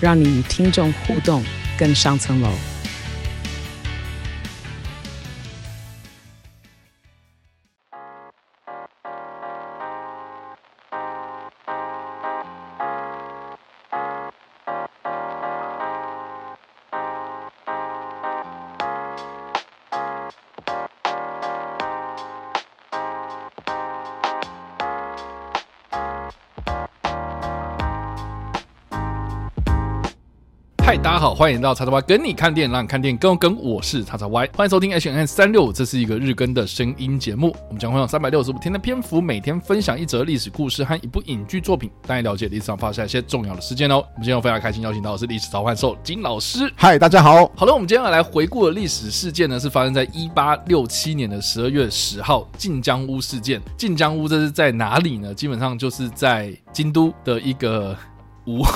让你与听众互动更上层楼。嗨，大家好，欢迎到叉叉 Y 跟你看电影，让你看电影更有梗。我是叉叉 Y，欢迎收听 H N 三六五，这是一个日更的声音节目。我们将会用三百六十五天的篇幅，每天分享一则历史故事和一部影剧作品，带你了解历史上发生一些重要的事件哦。我们今天非常开心邀请到的是历史召唤兽金老师。嗨，大家好。好了，我们今天要来回顾的历史事件呢，是发生在一八六七年的十二月十号，晋江屋事件。晋江屋这是在哪里呢？基本上就是在京都的一个屋房。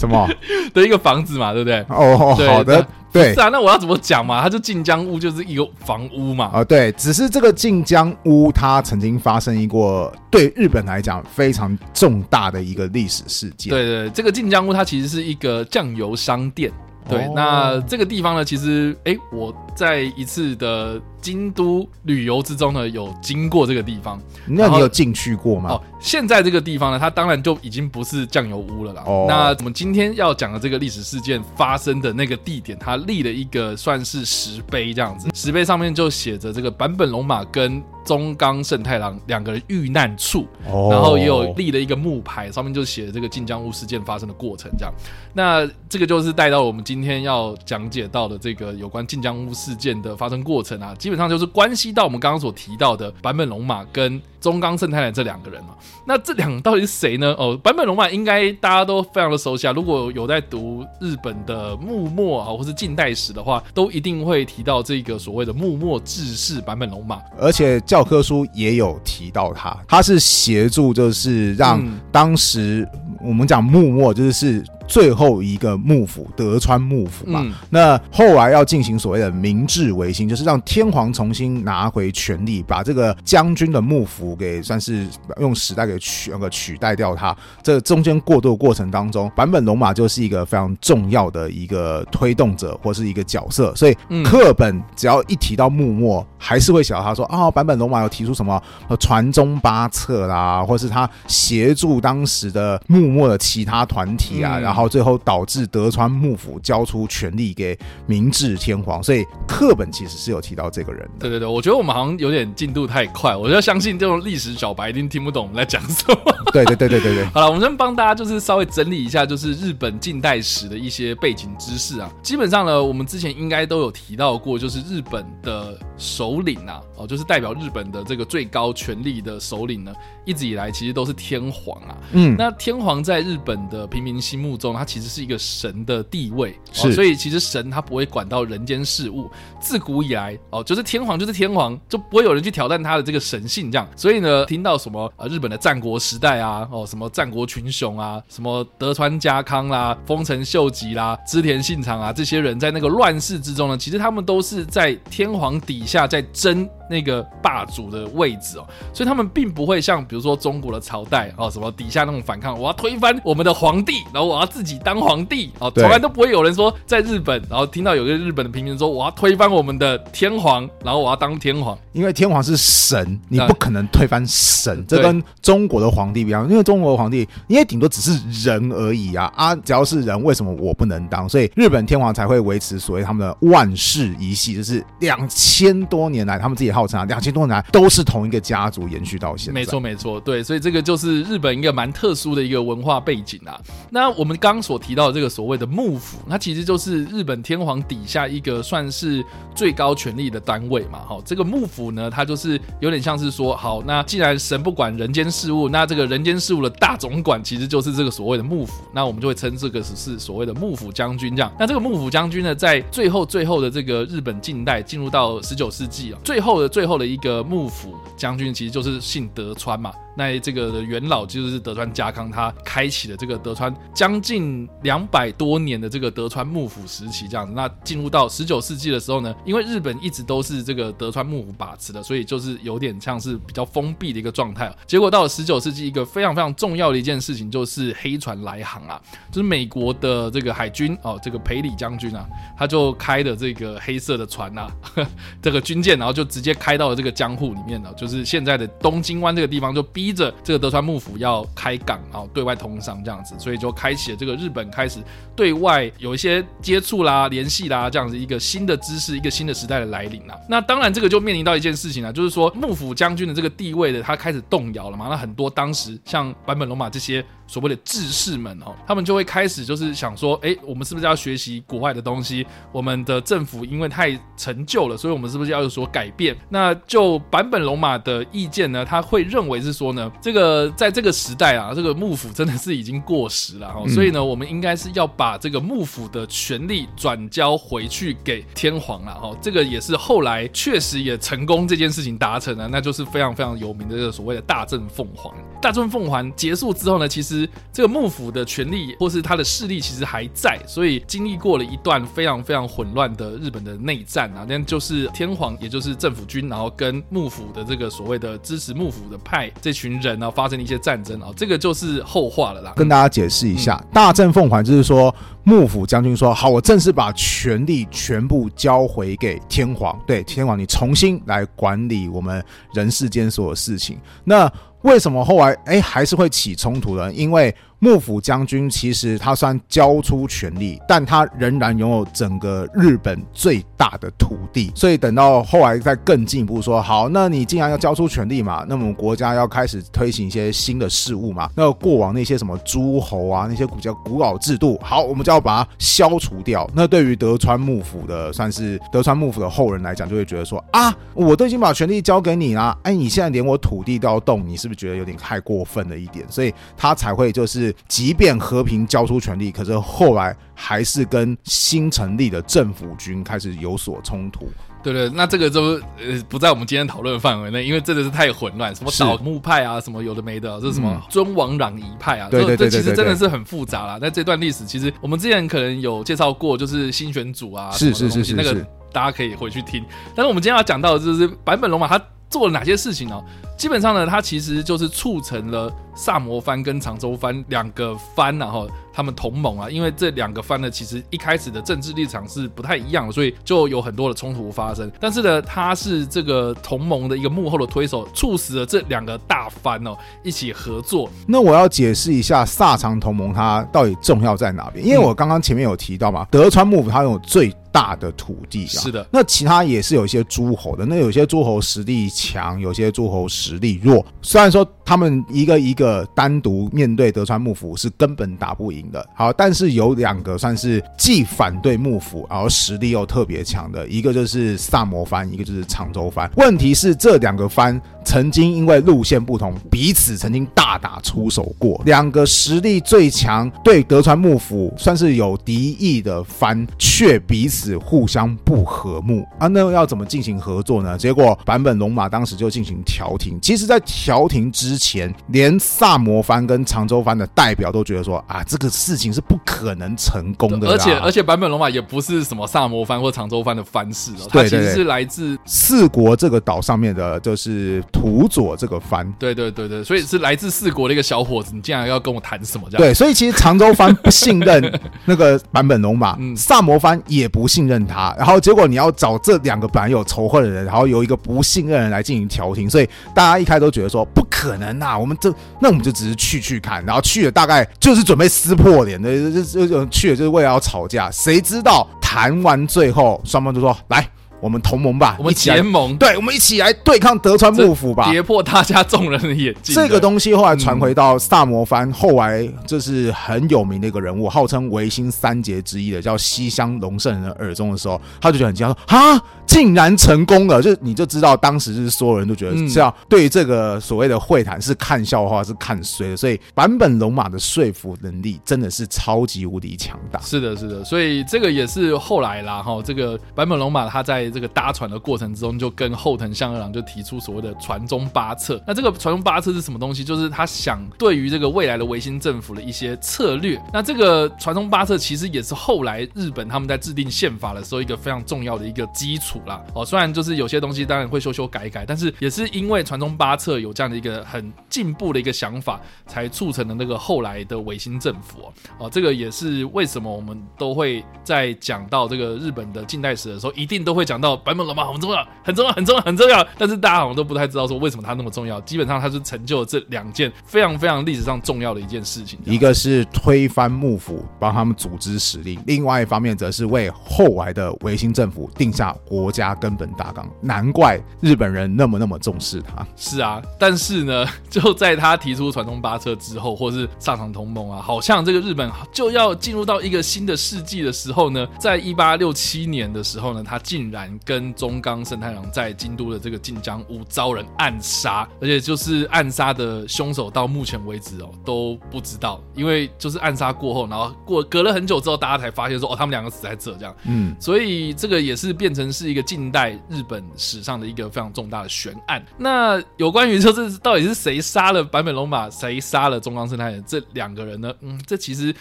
什么 的一个房子嘛，对不对？哦，对好的，对。是啊，那我要怎么讲嘛？它就晋江屋就是一个房屋嘛。啊，对。只是这个晋江屋，它曾经发生一过对日本来讲非常重大的一个历史事件。对对，这个晋江屋它其实是一个酱油商店。对，哦、那这个地方呢，其实哎，我在一次的京都旅游之中呢，有经过这个地方。那你有进去过吗？哦，现在这个地方呢，它当然就已经不是酱油屋了啦。哦，那我们今天要讲的这个历史事件发生的那个地点，它立了一个算是石碑这样子，石碑上面就写着这个坂本龙马跟中冈胜太郎两个人遇难处，哦、然后也有立了一个木牌，上面就写了这个晋江屋事件发生的过程这样。那这个就是带到我们今天要讲解到的这个有关晋江屋事件的发生过程啊，基本上就是关系到我们刚刚所提到的坂本龙马跟中冈慎太郎这两个人嘛。那这两个到底是谁呢？哦，坂本龙马应该大家都非常的熟悉啊。如果有在读日本的幕末啊，或是近代史的话，都一定会提到这个所谓的幕末志士坂本龙马，而且教科书也有提到他，他是协助就是让当时我们讲幕末就是。最后一个幕府德川幕府嘛，嗯、那后来要进行所谓的明治维新，就是让天皇重新拿回权力，把这个将军的幕府给算是用时代给取那个取代掉它。这中间过渡的过程当中，坂本龙马就是一个非常重要的一个推动者或是一个角色。所以课本只要一提到幕末，还是会想到他说啊，坂本龙马有提出什么传宗八策啦，或是他协助当时的幕末的其他团体啊，然后。然后最后导致德川幕府交出权力给明治天皇，所以课本其实是有提到这个人的。对对对，我觉得我们好像有点进度太快，我就相信这种历史小白一定听不懂我们在讲什么。对对对对对对。好了，我们先帮大家就是稍微整理一下，就是日本近代史的一些背景知识啊。基本上呢，我们之前应该都有提到过，就是日本的首领啊，哦，就是代表日本的这个最高权力的首领呢，一直以来其实都是天皇啊。嗯，那天皇在日本的平民心目中。他其实是一个神的地位，是、哦，所以其实神他不会管到人间事务。自古以来，哦，就是天皇就是天皇，就不会有人去挑战他的这个神性。这样，所以呢，听到什么呃日本的战国时代啊，哦，什么战国群雄啊，什么德川家康啦、丰臣秀吉啦、织田信长啊，这些人在那个乱世之中呢，其实他们都是在天皇底下在争那个霸主的位置哦，所以他们并不会像比如说中国的朝代哦，什么底下那种反抗，我要推翻我们的皇帝，然后我要自己当皇帝哦，从来都不会有人说在日本，然后听到有个日本的平民说我要推翻我们的天皇，然后我要当天皇，因为天皇是神，你不可能推翻神，这跟中国的皇帝不一样，因为中国的皇帝因为顶多只是人而已啊啊，只要是人，为什么我不能当？所以日本天皇才会维持所谓他们的万世一系，就是两千多年来他们自己号称啊，两千多年都是同一个家族延续到现在。没错，没错，对，所以这个就是日本一个蛮特殊的一个文化背景啊。那我们刚所提到的这个所谓的幕府，它其实就是日本天皇底下一个算是最高权力的单位嘛。好，这个幕府呢，它就是有点像是说，好，那既然神不管人间事务，那这个人间事务的大总管其实就是这个所谓的幕府。那我们就会称这个是所谓的幕府将军这样。那这个幕府将军呢，在最后最后的这个日本近代进入到十九世纪啊，最后的最后的一个幕府将军，其实就是姓德川嘛。那这个元老就是德川家康，他开启了这个德川将近两百多年的这个德川幕府时期，这样子。那进入到十九世纪的时候呢，因为日本一直都是这个德川幕府把持的，所以就是有点像是比较封闭的一个状态。结果到了十九世纪，一个非常非常重要的一件事情就是黑船来航啊，就是美国的这个海军哦，这个裴里将军啊，他就开的这个黑色的船啊，这个军舰，然后就直接开到了这个江户里面了，就是现在的东京湾这个地方就逼。着这个德川幕府要开港然后，对外通商这样子，所以就开启了这个日本开始对外有一些接触啦、联系啦，这样子一个新的知识、一个新的时代的来临了。那当然，这个就面临到一件事情了，就是说幕府将军的这个地位的他开始动摇了嘛。那很多当时像坂本龙马这些。所谓的志士们哦，他们就会开始就是想说，哎，我们是不是要学习国外的东西？我们的政府因为太陈旧了，所以我们是不是要有所改变？那就坂本龙马的意见呢，他会认为是说呢，这个在这个时代啊，这个幕府真的是已经过时了哈，所以呢，我们应该是要把这个幕府的权力转交回去给天皇了哈。这个也是后来确实也成功这件事情达成了，那就是非常非常有名的这个所谓的大政奉还。大政奉还结束之后呢，其实。这个幕府的权力或是他的势力其实还在，所以经历过了一段非常非常混乱的日本的内战啊，那就是天皇也就是政府军，然后跟幕府的这个所谓的支持幕府的派这群人啊发生了一些战争啊，这个就是后话了啦。跟大家解释一下，大政奉还就是说幕府将军说好，我正式把权力全部交回给天皇，对天皇，你重新来管理我们人世间所有事情。那为什么后来哎还是会起冲突呢？因为幕府将军其实他虽然交出权力，但他仍然拥有整个日本最大的土地。所以等到后来再更进一步说，好，那你既然要交出权力嘛，那么国家要开始推行一些新的事物嘛。那过往那些什么诸侯啊，那些比较古老制度，好，我们就要把它消除掉。那对于德川幕府的算是德川幕府的后人来讲，就会觉得说啊，我都已经把权力交给你了，哎，你现在连我土地都要动，你是不是觉得有点太过分了一点？所以他才会就是。即便和平交出权力，可是后来还是跟新成立的政府军开始有所冲突。对对，那这个就呃不在我们今天讨论的范围内，因为真的是太混乱，什么倒幕派啊，什么有的没的，这是什么尊王攘夷派啊，对对对，这其实真的是很复杂啦。那这段历史其实我们之前可能有介绍过，就是新选组啊，是是是是，那个大家可以回去听。但是我们今天要讲到的就是坂本龙马他做了哪些事情呢？基本上呢，他其实就是促成了萨摩藩跟长州藩两个藩，然后他们同盟啊。因为这两个藩呢，其实一开始的政治立场是不太一样的，所以就有很多的冲突发生。但是呢，他是这个同盟的一个幕后的推手，促使了这两个大藩哦一起合作。那我要解释一下萨长同盟它到底重要在哪边？因为我刚刚前面有提到嘛，德川幕府它有最大的土地，是的。那其他也是有一些诸侯的，那有些诸侯实力强，有些诸侯实。实力弱，虽然说他们一个一个单独面对德川幕府是根本打不赢的，好，但是有两个算是既反对幕府，然后实力又特别强的，一个就是萨摩藩，一个就是长州藩。问题是这两个藩曾经因为路线不同，彼此曾经大打出手过。两个实力最强，对德川幕府算是有敌意的藩，却彼此互相不和睦啊。那要怎么进行合作呢？结果坂本龙马当时就进行调停。其实，在调停之前，连萨摩藩跟长州藩的代表都觉得说啊，这个事情是不可能成功的。而且，而且坂本龙马也不是什么萨摩藩或长州藩的藩士哦，他其实是来自四国这个岛上面的，就是土佐这个藩。对对对对，所以是来自四国的一个小伙子，你竟然要跟我谈什么？这样对，所以其实长州藩不信任那个坂本龙马，萨摩藩也不信任他，然后结果你要找这两个本来有仇恨的人，然后由一个不信任的人来进行调停，所以大家。一开始都觉得说不可能那，我们这那我们就只是去去看，然后去了大概就是准备撕破脸的，就就去了就是为了要吵架。谁知道谈完最后双方就说来，我们同盟吧，我们结盟，对，我们一起来对抗德川幕府吧，跌破大家众人的眼镜。这个东西后来传回到萨摩藩，后来就是很有名的一个人物，号称维新三杰之一的叫西乡隆盛人的耳中的时候，他就觉得很惊讶，说哈，竟然成功了！就你就知道，当时就是所有人都觉得这样，对于这个所谓的会谈是看笑话，是看衰的。所以版本龙马的说服能力真的是超级无敌强大。是的，是的，所以这个也是后来啦，哈，这个版本龙马他在这个搭船的过程之中，就跟后藤象二郎就提出所谓的传宗八策。那这个传宗八策是什么东西？就是他想对于这个未来的维新政府的一些策略。那这个传宗八策其实也是后来日本他们在制定宪法的时候一个非常重要的一个基础啦。哦，虽然就是有些东西当然会修修改改，但是也是因为传宗八策有这样的一个很进步的一个想法，才促成了那个后来的维新政府。哦，这个也是为什么我们都会在讲到这个日本的近代史的时候，一定都会讲到坂本龙马很重要，很重要，很重要，很重要。但是大家好像都不太知道说为什么他那么重要。基本上他是成就了这两件非常非常历史上重要的一件事情，一个是推翻幕府，帮他们组织实力；另外一方面则是为后来的维新政府定下国家根本大纲。难怪日本人那么那么重视他。是啊，但是呢，就在他提出传统八策之后，或是上场同盟啊，好像这个日本就要进入到一个新的世纪的时候呢，在一八六七年的时候呢，他竟然跟中冈慎太郎在京都的这个近江屋遭人暗杀，而且就是暗杀的凶手到目前为止哦都不知道，因为就是暗杀过后，然后过隔了很久之后，大家才发现说哦，他们两个死在这这样，嗯，所以这个也是变成是一个近代日本史上的一个非常重大的悬案。那有关于就是到底是谁杀了坂本龙马，谁杀了中冈慎太郎这两个人呢？嗯，这其实。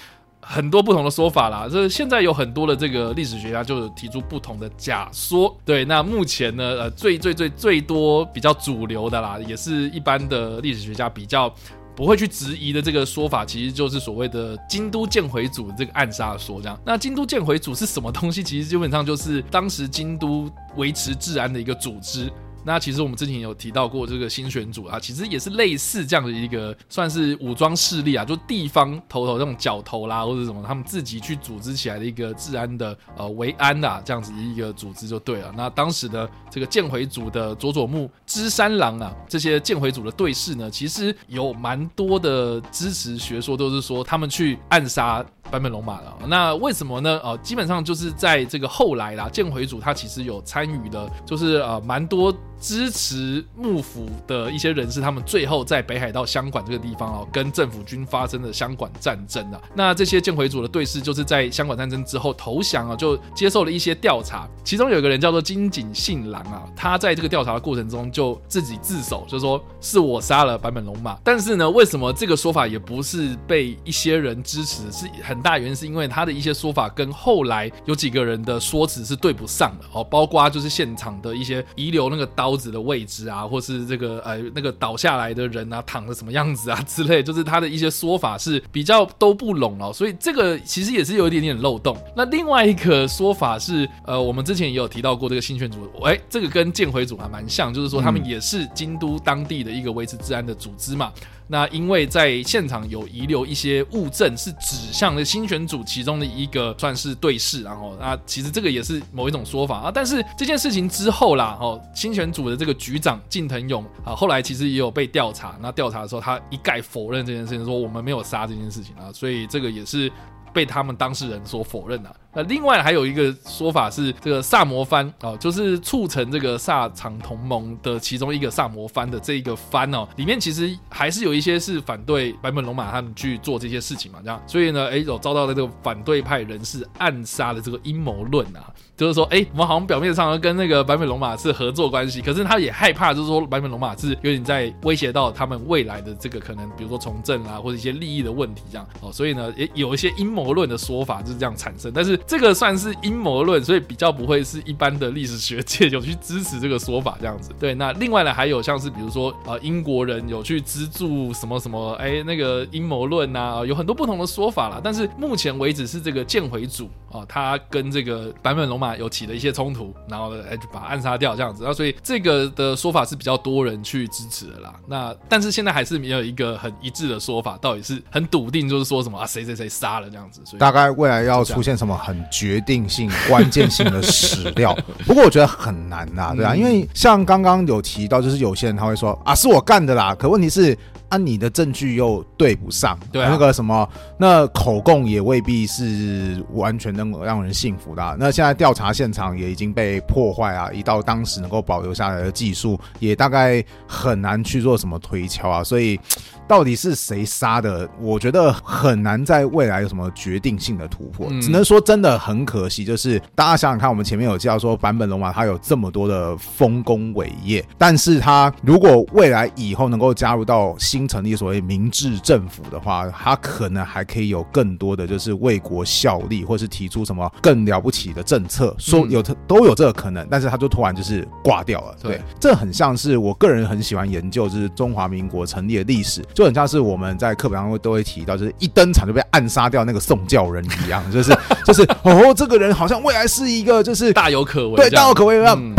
很多不同的说法啦，这现在有很多的这个历史学家就提出不同的假说。对，那目前呢，呃，最最最最多比较主流的啦，也是一般的历史学家比较不会去质疑的这个说法，其实就是所谓的京都建回组这个暗杀说这样。那京都建回组是什么东西？其实基本上就是当时京都维持治安的一个组织。那其实我们之前有提到过这个新选组啊，其实也是类似这样的一个算是武装势力啊，就地方头头这种角头啦或者什么，他们自己去组织起来的一个治安的呃维安啊这样子的一个组织就对了。那当时的这个剑回组的佐佐木知三郎啊，这些剑回组的对士呢，其实有蛮多的支持学说，都是说他们去暗杀。坂本龙马了，那为什么呢？呃，基本上就是在这个后来啦，剑回组他其实有参与的，就是呃蛮多支持幕府的一些人士，他们最后在北海道箱馆这个地方哦，跟政府军发生的相馆战争啊。那这些剑回组的对视就是在箱馆战争之后投降啊，就接受了一些调查。其中有一个人叫做金井信郎啊，他在这个调查的过程中就自己自首，就说是我杀了坂本龙马。但是呢，为什么这个说法也不是被一些人支持？是。很大原因是因为他的一些说法跟后来有几个人的说辞是对不上的哦，包括就是现场的一些遗留那个刀刀子的位置啊，或是这个呃那个倒下来的人啊躺着什么样子啊之类，就是他的一些说法是比较都不拢哦，所以这个其实也是有一点点漏洞。那另外一个说法是，呃，我们之前也有提到过这个新选组，哎，这个跟建回组还蛮像，就是说他们也是京都当地的一个维持治安的组织嘛。那因为在现场有遗留一些物证，是指向了新选组其中的一个算是对视，然后啊，其实这个也是某一种说法啊。但是这件事情之后啦，哦，新选组的这个局长近藤勇啊，后来其实也有被调查。那调查的时候，他一概否认这件事情，说我们没有杀这件事情啊。所以这个也是被他们当事人所否认的。那另外还有一个说法是，这个萨摩藩哦，就是促成这个萨长同盟的其中一个萨摩藩的这一个藩哦，里面其实还是有一些是反对坂本龙马他们去做这些事情嘛，这样，所以呢，哎，有遭到了这个反对派人士暗杀的这个阴谋论啊，就是说，哎，我们好像表面上跟那个坂本龙马是合作关系，可是他也害怕，就是说坂本龙马是有点在威胁到他们未来的这个可能，比如说从政啊，或者一些利益的问题这样哦，所以呢，也有一些阴谋论的说法就是这样产生，但是。这个算是阴谋论，所以比较不会是一般的历史学界有去支持这个说法这样子。对，那另外呢，还有像是比如说呃，英国人有去资助什么什么，哎，那个阴谋论呐，有很多不同的说法啦。但是目前为止是这个剑回组啊，他跟这个坂本龙马有起了一些冲突，然后呢，哎，就把他暗杀掉这样子。那所以这个的说法是比较多人去支持的啦。那但是现在还是没有一个很一致的说法，到底是很笃定就是说什么啊，谁谁谁杀了这样子。所以大概未来要出现什么？很决定性、关键性的史料。不过我觉得很难呐，对啊，因为像刚刚有提到，就是有些人他会说啊，是我干的啦，可问题是。啊，你的证据又对不上，对、啊、那个什么，那口供也未必是完全能够让人信服的、啊。那现在调查现场也已经被破坏啊，一到当时能够保留下来的技术，也大概很难去做什么推敲啊。所以，到底是谁杀的？我觉得很难在未来有什么决定性的突破。嗯、只能说真的很可惜，就是大家想想看，我们前面有介绍说坂本龙马他有这么多的丰功伟业，但是他如果未来以后能够加入到新新成立所谓明治政府的话，他可能还可以有更多的就是为国效力，或是提出什么更了不起的政策，说有他都有这个可能，但是他就突然就是挂掉了。对，这很像是我个人很喜欢研究，就是中华民国成立的历史，就很像是我们在课本上都会提到，就是一登场就被暗杀掉那个宋教仁一样，就是就是哦，这个人好像未来是一个就是大有可为，对，大有可为，嗯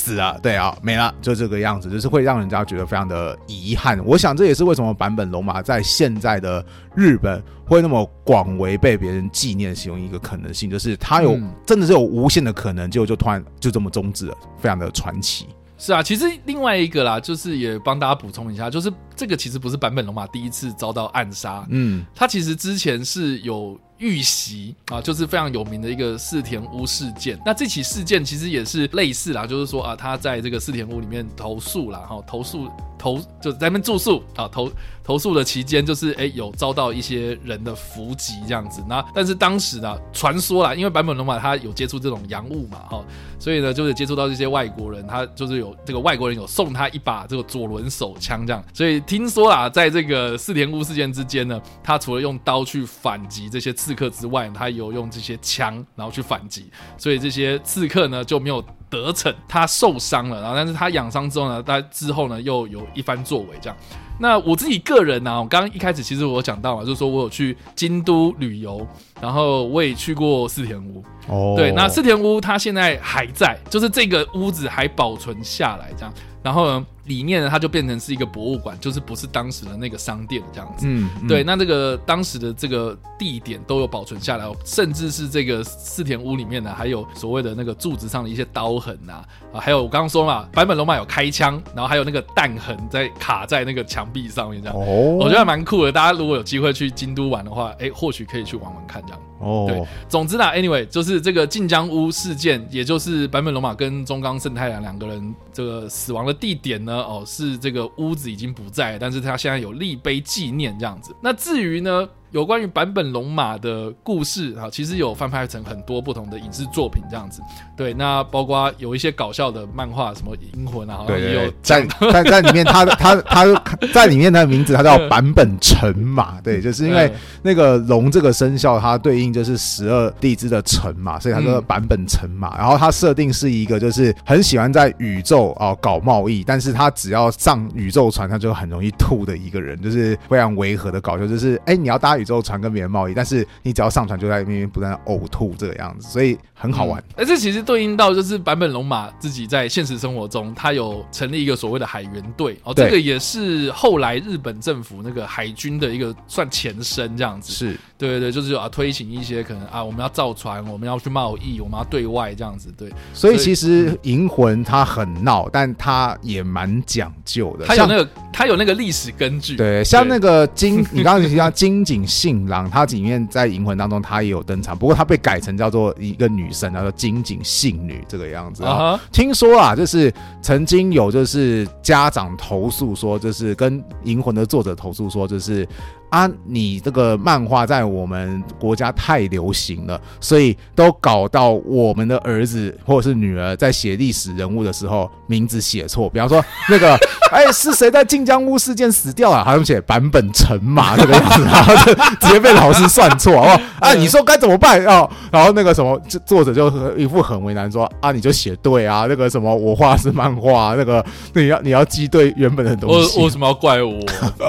死了，对啊，没了，就这个样子，就是会让人家觉得非常的遗憾。我想这也是为什么版本龙马在现在的日本会那么广为被别人纪念，其中一个可能性，就是他有、嗯、真的是有无限的可能，就就突然就这么终止了，非常的传奇。是啊，其实另外一个啦，就是也帮大家补充一下，就是这个其实不是版本龙马第一次遭到暗杀，嗯，他其实之前是有。遇袭啊，就是非常有名的一个四田屋事件。那这起事件其实也是类似啦，就是说啊，他在这个四田屋里面投诉啦，哈，投诉投就在那边住宿啊，投投宿的期间，就是哎、有遭到一些人的伏击这样子。那但是当时呢，传说啦，因为坂本龙马他有接触这种洋务嘛，哈，所以呢就是接触到这些外国人，他就是有这个外国人有送他一把这个左轮手枪这样。所以听说啦，在这个四田屋事件之间呢，他除了用刀去反击这些。刺客之外，他有用这些枪，然后去反击，所以这些刺客呢就没有得逞，他受伤了，然后但是他养伤之后呢，他之后呢又有一番作为，这样。那我自己个人呢、啊，我刚刚一开始其实我讲到了，就是说我有去京都旅游，然后我也去过四田屋。哦，对，那四田屋它现在还在，就是这个屋子还保存下来，这样。然后呢，里面呢，它就变成是一个博物馆，就是不是当时的那个商店这样子。嗯，嗯对，那这个当时的这个地点都有保存下来，甚至是这个四田屋里面呢，还有所谓的那个柱子上的一些刀痕呐，啊，还有我刚刚说嘛，版本龙马有开枪，然后还有那个弹痕在卡在那个墙壁上面这样。哦，我觉得还蛮酷的。大家如果有机会去京都玩的话，哎，或许可以去玩玩看这样。哦，对，总之呢，anyway，就是这个晋江屋事件，也就是版本龙马跟中冈胜太郎两个人这个死亡的地点呢，哦，是这个屋子已经不在，但是他现在有立碑纪念这样子。那至于呢，有关于坂本龙马的故事啊，其实有翻拍成很多不同的影视作品这样子。对，那包括有一些搞笑的漫画，什么银魂啊，对，有在在在里面他，他他他在里面他的名字他叫坂本辰马，对，就是因为那个龙这个生肖它对应就是十二地支的辰嘛，所以他说坂本辰马。然后它设定是一个就是很喜欢在宇宙啊搞贸易，但是他只要上宇宙船他就很容易吐的一个人，就是非常违和的搞笑，就是哎、欸、你要搭。宇宙船跟别人贸易，但是你只要上船就在那边不断呕吐这个样子，所以很好玩。哎、嗯、这其实对应到就是版本龙马自己在现实生活中，他有成立一个所谓的海员队哦，这个也是后来日本政府那个海军的一个算前身这样子。是对对对，就是啊推行一些可能啊我们要造船，我们要去贸易，我们要对外这样子。对，所以其实银魂它很闹，但它也蛮讲究的。它有那个它有那个历史根据。对，像那个金，你刚刚提到金井。信郎，他里面在银魂当中，他也有登场，不过他被改成叫做一个女生，叫做金井信女这个样子啊。Uh huh. 听说啊，就是曾经有就是家长投诉说，就是跟银魂的作者投诉说，就是。啊，你这个漫画在我们国家太流行了，所以都搞到我们的儿子或者是女儿在写历史人物的时候，名字写错。比方说那个，哎、欸，是谁在晋江屋事件死掉了？好像写版本辰马这个样子，然后就直接被老师算错，哦？啊，你说该怎么办哦？然后那个什么，作者就一副很为难，说啊，你就写对啊，那个什么，我画是漫画，那个你要你要记对原本的东西。我为什么要怪我？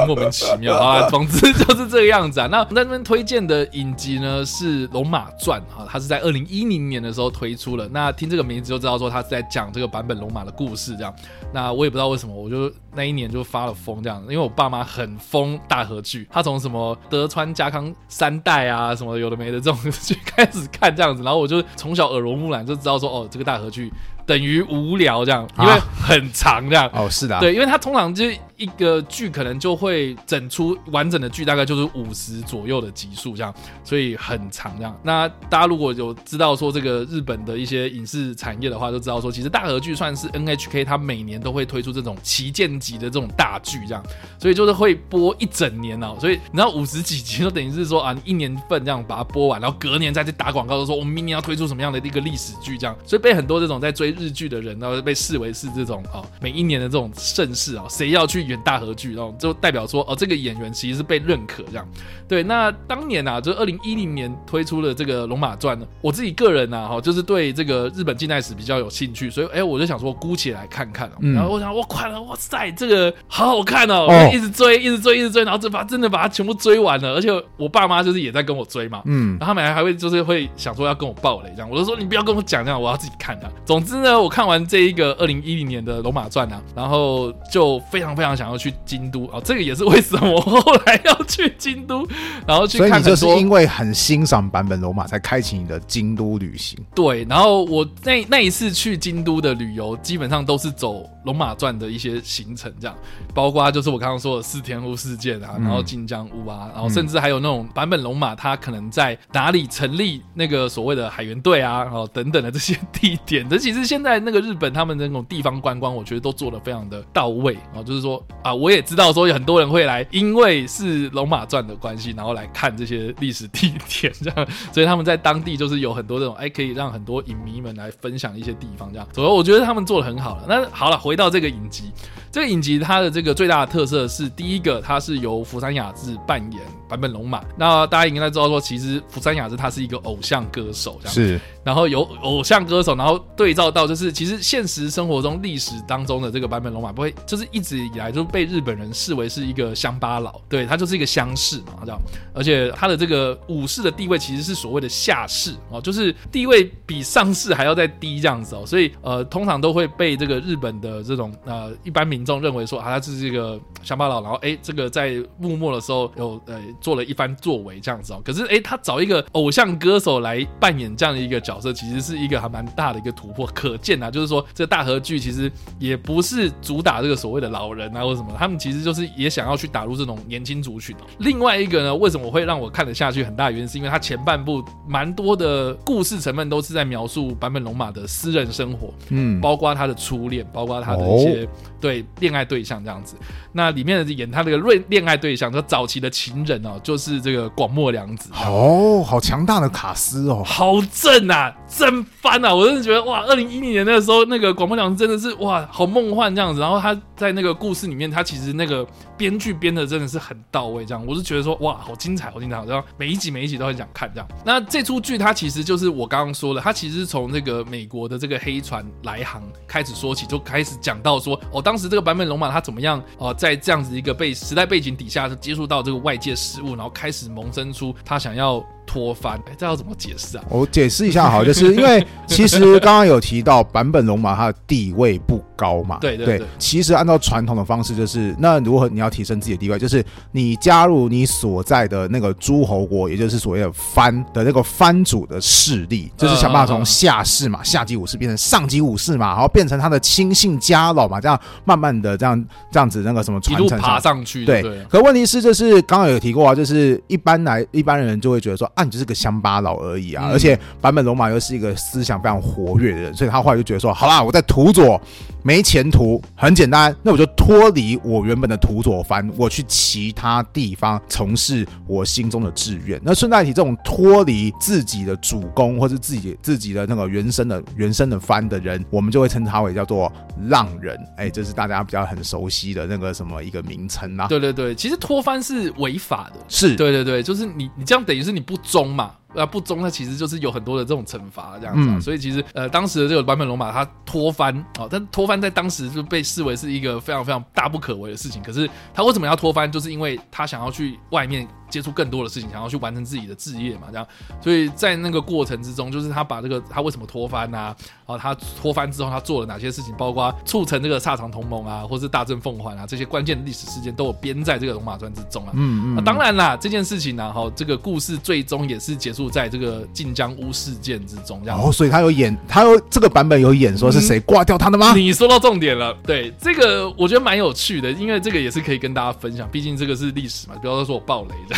莫名其妙啊，总之。就是这个样子啊。那我们在这边推荐的影集呢是《龙马传》哈，它是在二零一零年的时候推出了。那听这个名字就知道说它是在讲这个版本龙马的故事这样。那我也不知道为什么，我就那一年就发了疯这样，因为我爸妈很疯大河剧，他从什么德川家康三代啊，什么有的没的这种 剧开始看这样子，然后我就从小耳濡目染就知道说，哦，这个大河剧。等于无聊这样，因为很长这样。哦，是的，对，因为它通常就一个剧可能就会整出完整的剧，大概就是五十左右的集数这样，所以很长这样。那大家如果有知道说这个日本的一些影视产业的话，就知道说其实大河剧算是 NHK 它每年都会推出这种旗舰级的这种大剧这样，所以就是会播一整年哦。所以你知道五十几集就等于是说啊，一年份这样把它播完，然后隔年再去打广告，说我们明年要推出什么样的一个历史剧这样，所以被很多这种在追。日剧的人，然后被视为是这种哦，每一年的这种盛事啊，谁要去演大和剧，然后就代表说哦，这个演员其实是被认可这样。对，那当年啊，就二零一零年推出了这个《龙马传》呢，我自己个人呢，哈，就是对这个日本近代史比较有兴趣，所以哎，我就想说姑且来看看。然后我想，我快了，哇塞，这个好好看哦，我一直追，一直追，一直追，然后就把真的把它全部追完了。而且我爸妈就是也在跟我追嘛，嗯，然后他们还还会就是会想说要跟我爆雷这样，我就说你不要跟我讲这样，我要自己看的。总之呢。我看完这一个二零一零年的《龙马传》啊，然后就非常非常想要去京都啊，这个也是为什么我后来要去京都，然后去看。所以你就是因为很欣赏版本龙马，才开启你的京都旅行。对，然后我那那一次去京都的旅游，基本上都是走。《龙马传》的一些行程，这样包括就是我刚刚说的四天屋事件啊，然后晋江屋啊，然后甚至还有那种版本龙马他可能在哪里成立那个所谓的海员队啊，然后等等的这些地点，这其实现在那个日本他们的那种地方观光，我觉得都做的非常的到位啊。就是说啊，我也知道说有很多人会来，因为是《龙马传》的关系，然后来看这些历史地点，这样，所以他们在当地就是有很多这种哎，可以让很多影迷们来分享一些地方，这样。所以我觉得他们做的很好了。那好了。回回到这个影集，这个影集它的这个最大的特色是，第一个，它是由福山雅治扮演坂本龙马。那大家应该知道说，其实福山雅治他是一个偶像歌手，这样是。然后有偶像歌手，然后对照到就是，其实现实生活中历史当中的这个坂本龙马，不会就是一直以来就被日本人视为是一个乡巴佬，对，他就是一个乡士嘛，这样。而且他的这个武士的地位其实是所谓的下士哦，就是地位比上士还要再低这样子哦。所以呃，通常都会被这个日本的这种呃一般民众认为说啊，他是这个乡巴佬，然后哎，这个在幕末的时候有呃做了一番作为这样子哦。可是哎，他找一个偶像歌手来扮演这样的一个角。色其实是一个还蛮大的一个突破，可见啊，就是说这大合剧其实也不是主打这个所谓的老人啊或什么，他们其实就是也想要去打入这种年轻族群。另外一个呢，为什么会让我看得下去？很大的原因是因为他前半部蛮多的故事成分都是在描述坂本龙马的私人生活，嗯，包括他的初恋，包括他的一些对恋爱对象这样子。那里面的演他这个恋恋爱对象，他早期的情人哦，就是这个广末凉子。哦，好强大的卡斯哦，好正啊！真翻啊！我真的觉得哇，二零一零年那个时候，那个广末凉子真的是哇，好梦幻这样子。然后他在那个故事里面，他其实那个编剧编的真的是很到位，这样我是觉得说哇，好精彩，好精彩，然后每一集每一集都很想看这样。那这出剧它其实就是我刚刚说的，它其实是从这个美国的这个黑船来航开始说起，就开始讲到说哦，当时这个版本龙马他怎么样哦，在这样子一个被时代背景底下，就接触到这个外界事然后开始萌生出他想要。脱翻，哎，这要怎么解释啊？我解释一下好，就是因为 其实刚刚有提到版本龙马他的地位不高嘛，对对对，对。其实按照传统的方式，就是那如何你要提升自己的地位，就是你加入你所在的那个诸侯国，也就是所谓的藩的那个藩主的势力，就是想办法从下士嘛，下级武士变成上级武士嘛，然后变成他的亲信家老嘛，这样慢慢的这样这样子那个什么传承爬上去，对。可问题是，就是刚刚有提过啊，就是一般来一般人就会觉得说。啊，你就是个乡巴佬而已啊！而且坂本龙马又是一个思想非常活跃的人，所以他后来就觉得说：好啦，我在土佐没前途，很简单，那我就脱离我原本的土佐藩，我去其他地方从事我心中的志愿。那顺带提，这种脱离自己的主公或是自己自己的那个原生的原生的藩的人，我们就会称他为叫做浪人。哎，这是大家比较很熟悉的那个什么一个名称啊？对对对，其实脱藩是违法的，是对对对，就是你你这样等于是你不。忠嘛，啊不忠，那其实就是有很多的这种惩罚这样子，啊，嗯、所以其实呃当时的这个坂本龙马他脱藩哦，但脱藩在当时就被视为是一个非常非常大不可为的事情。可是他为什么要脱藩？就是因为他想要去外面接触更多的事情，想要去完成自己的志业嘛，这样。所以在那个过程之中，就是他把这个他为什么脱翻啊，然后他脱翻之后他做了哪些事情，包括促成这个萨长同盟啊，或是大政奉还啊这些关键的历史事件，都有编在这个《龙马传》之中啊。嗯嗯。当然啦，这件事情呢，哈，这个故事最终也是结束在这个晋江屋事件之中，这样。哦，所以他有演，他有这个版本有演说是谁挂掉他的吗？你说到重点了，对这个我觉得蛮有趣的，因为这个也是可以跟大家分享，毕竟这个是历史嘛，不要说我暴雷的，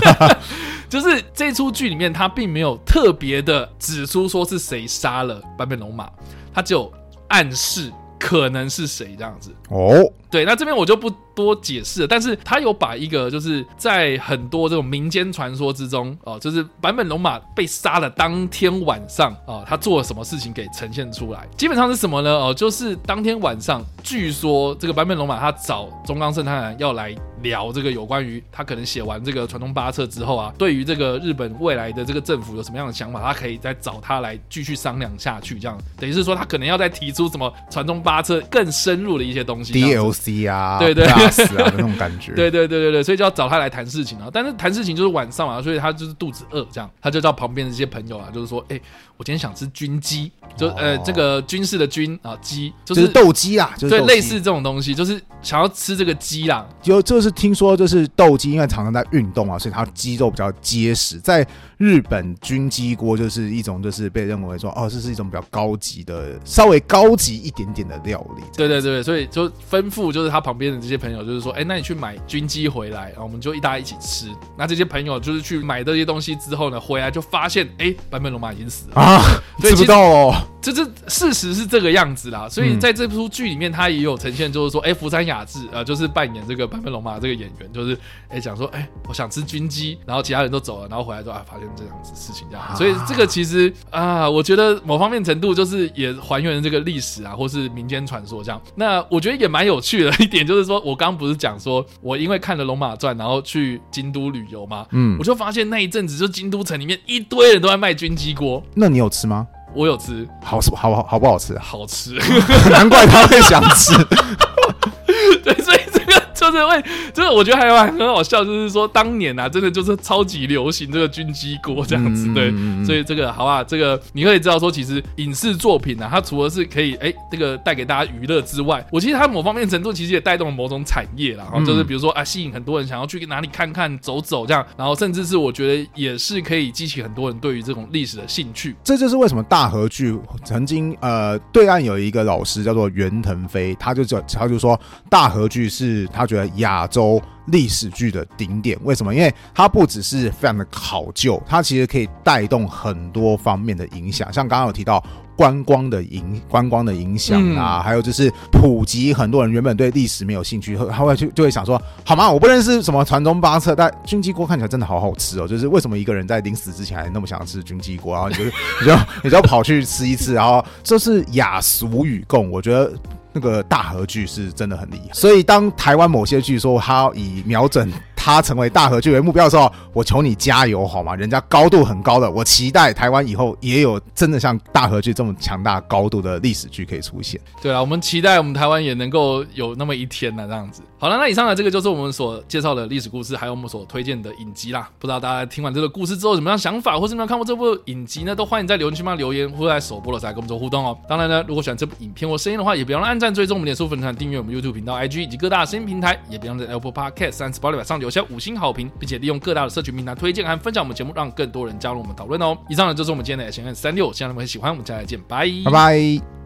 就是这出剧里面他并没有特别的指出说是谁杀了坂本龙马，他只有暗示可能是谁这样子。哦，对，那这边我就不。多解释了，但是他有把一个就是在很多这种民间传说之中哦，就是坂本龙马被杀的当天晚上哦，他做了什么事情给呈现出来。基本上是什么呢？哦，就是当天晚上，据说这个坂本龙马他找中冈圣太郎要来聊这个有关于他可能写完这个传统八册之后啊，对于这个日本未来的这个政府有什么样的想法，他可以再找他来继续商量下去。这样等于是说他可能要再提出什么传统八册更深入的一些东西，DLC 啊，对对，对。死啊那种感觉，对 对对对对，所以就要找他来谈事情啊。但是谈事情就是晚上嘛，所以他就是肚子饿，这样他就叫旁边的一些朋友啊，就是说，哎、欸，我今天想吃军鸡，就呃这个军事的军啊鸡，就是斗鸡啊，就是对类似这种东西，就是想要吃这个鸡啦。就就是听说就是斗鸡，因为常常在运动啊，所以它肌肉比较结实。在日本军鸡锅就是一种就是被认为说哦，这是一种比较高级的，稍微高级一点点的料理。对对对，所以就吩咐就是他旁边的这些朋友，就是说。哎，那你去买军鸡回来，然后我们就一大家一起吃。那这些朋友就是去买这些东西之后呢，回来就发现，哎，坂本龙马已经死了啊，吃不到哦。这这事实是这个样子啦。所以在这部剧里面，他也有呈现，就是说，哎，福山雅治啊，就是扮演这个坂本龙马这个演员，就是哎讲说，哎，我想吃军鸡，然后其他人都走了，然后回来之后啊，发现这样子事情这样。所以这个其实啊，我觉得某方面程度就是也还原了这个历史啊，或是民间传说这样。那我觉得也蛮有趣的一点，就是说我刚刚不是讲。讲说，我因为看了《龙马传》，然后去京都旅游嘛，嗯，我就发现那一阵子，就京都城里面一堆人都在卖军鸡锅。那你有吃吗？我有吃，好吃，好好好不好吃？好吃，难怪他会想吃。就是为，就是我觉得还有很好笑，就是说当年啊，真的就是超级流行这个军机锅这样子，对，所以这个好吧，这个你可以知道说，其实影视作品啊，它除了是可以哎这个带给大家娱乐之外，我其实它某方面程度其实也带动了某种产业啦，然后就是比如说啊，吸引很多人想要去哪里看看走走这样，然后甚至是我觉得也是可以激起很多人对于这种历史的兴趣。这就是为什么大河剧曾经呃对岸有一个老师叫做袁腾飞，他就叫他就说大河剧是他觉得。亚洲历史剧的顶点，为什么？因为它不只是非常的考究，它其实可以带动很多方面的影响。像刚刚有提到观光的影观光的影响啊，还有就是普及很多人原本对历史没有兴趣，他会就就会想说，好吗？我不认识什么传宗八册，但军鸡锅看起来真的好好吃哦。就是为什么一个人在临死之前还那么想要吃军鸡锅，然后你就 你就你就跑去吃一次，然后这是雅俗与共，我觉得。那个大合剧是真的很厉害，所以当台湾某些剧说他以瞄准他成为大河剧为目标的时候，我求你加油好吗？人家高度很高的，我期待台湾以后也有真的像大河剧这么强大高度的历史剧可以出现。对啊，我们期待我们台湾也能够有那么一天呢，这样子。好了，那以上的这个就是我们所介绍的历史故事，还有我们所推荐的影集啦。不知道大家听完这个故事之后有什么样想法，或是没有看过这部影集呢？都欢迎在留言区帮留言，或者在首播的时候跟我们做互动哦。当然呢，如果喜欢这部影片或声音的话，也别忘了按赞、追踪我们脸书粉团、订阅我们 YouTube 频道、IG 以及各大声音平台，也别忘在 Apple Podcast 三十八里上留下五星好评，并且利用各大的社群平台推荐和分享我们节目，让更多人加入我们讨论哦。以上呢就是我们今天的 H&M 365，希望大家会喜欢。我们下次再见，拜拜拜。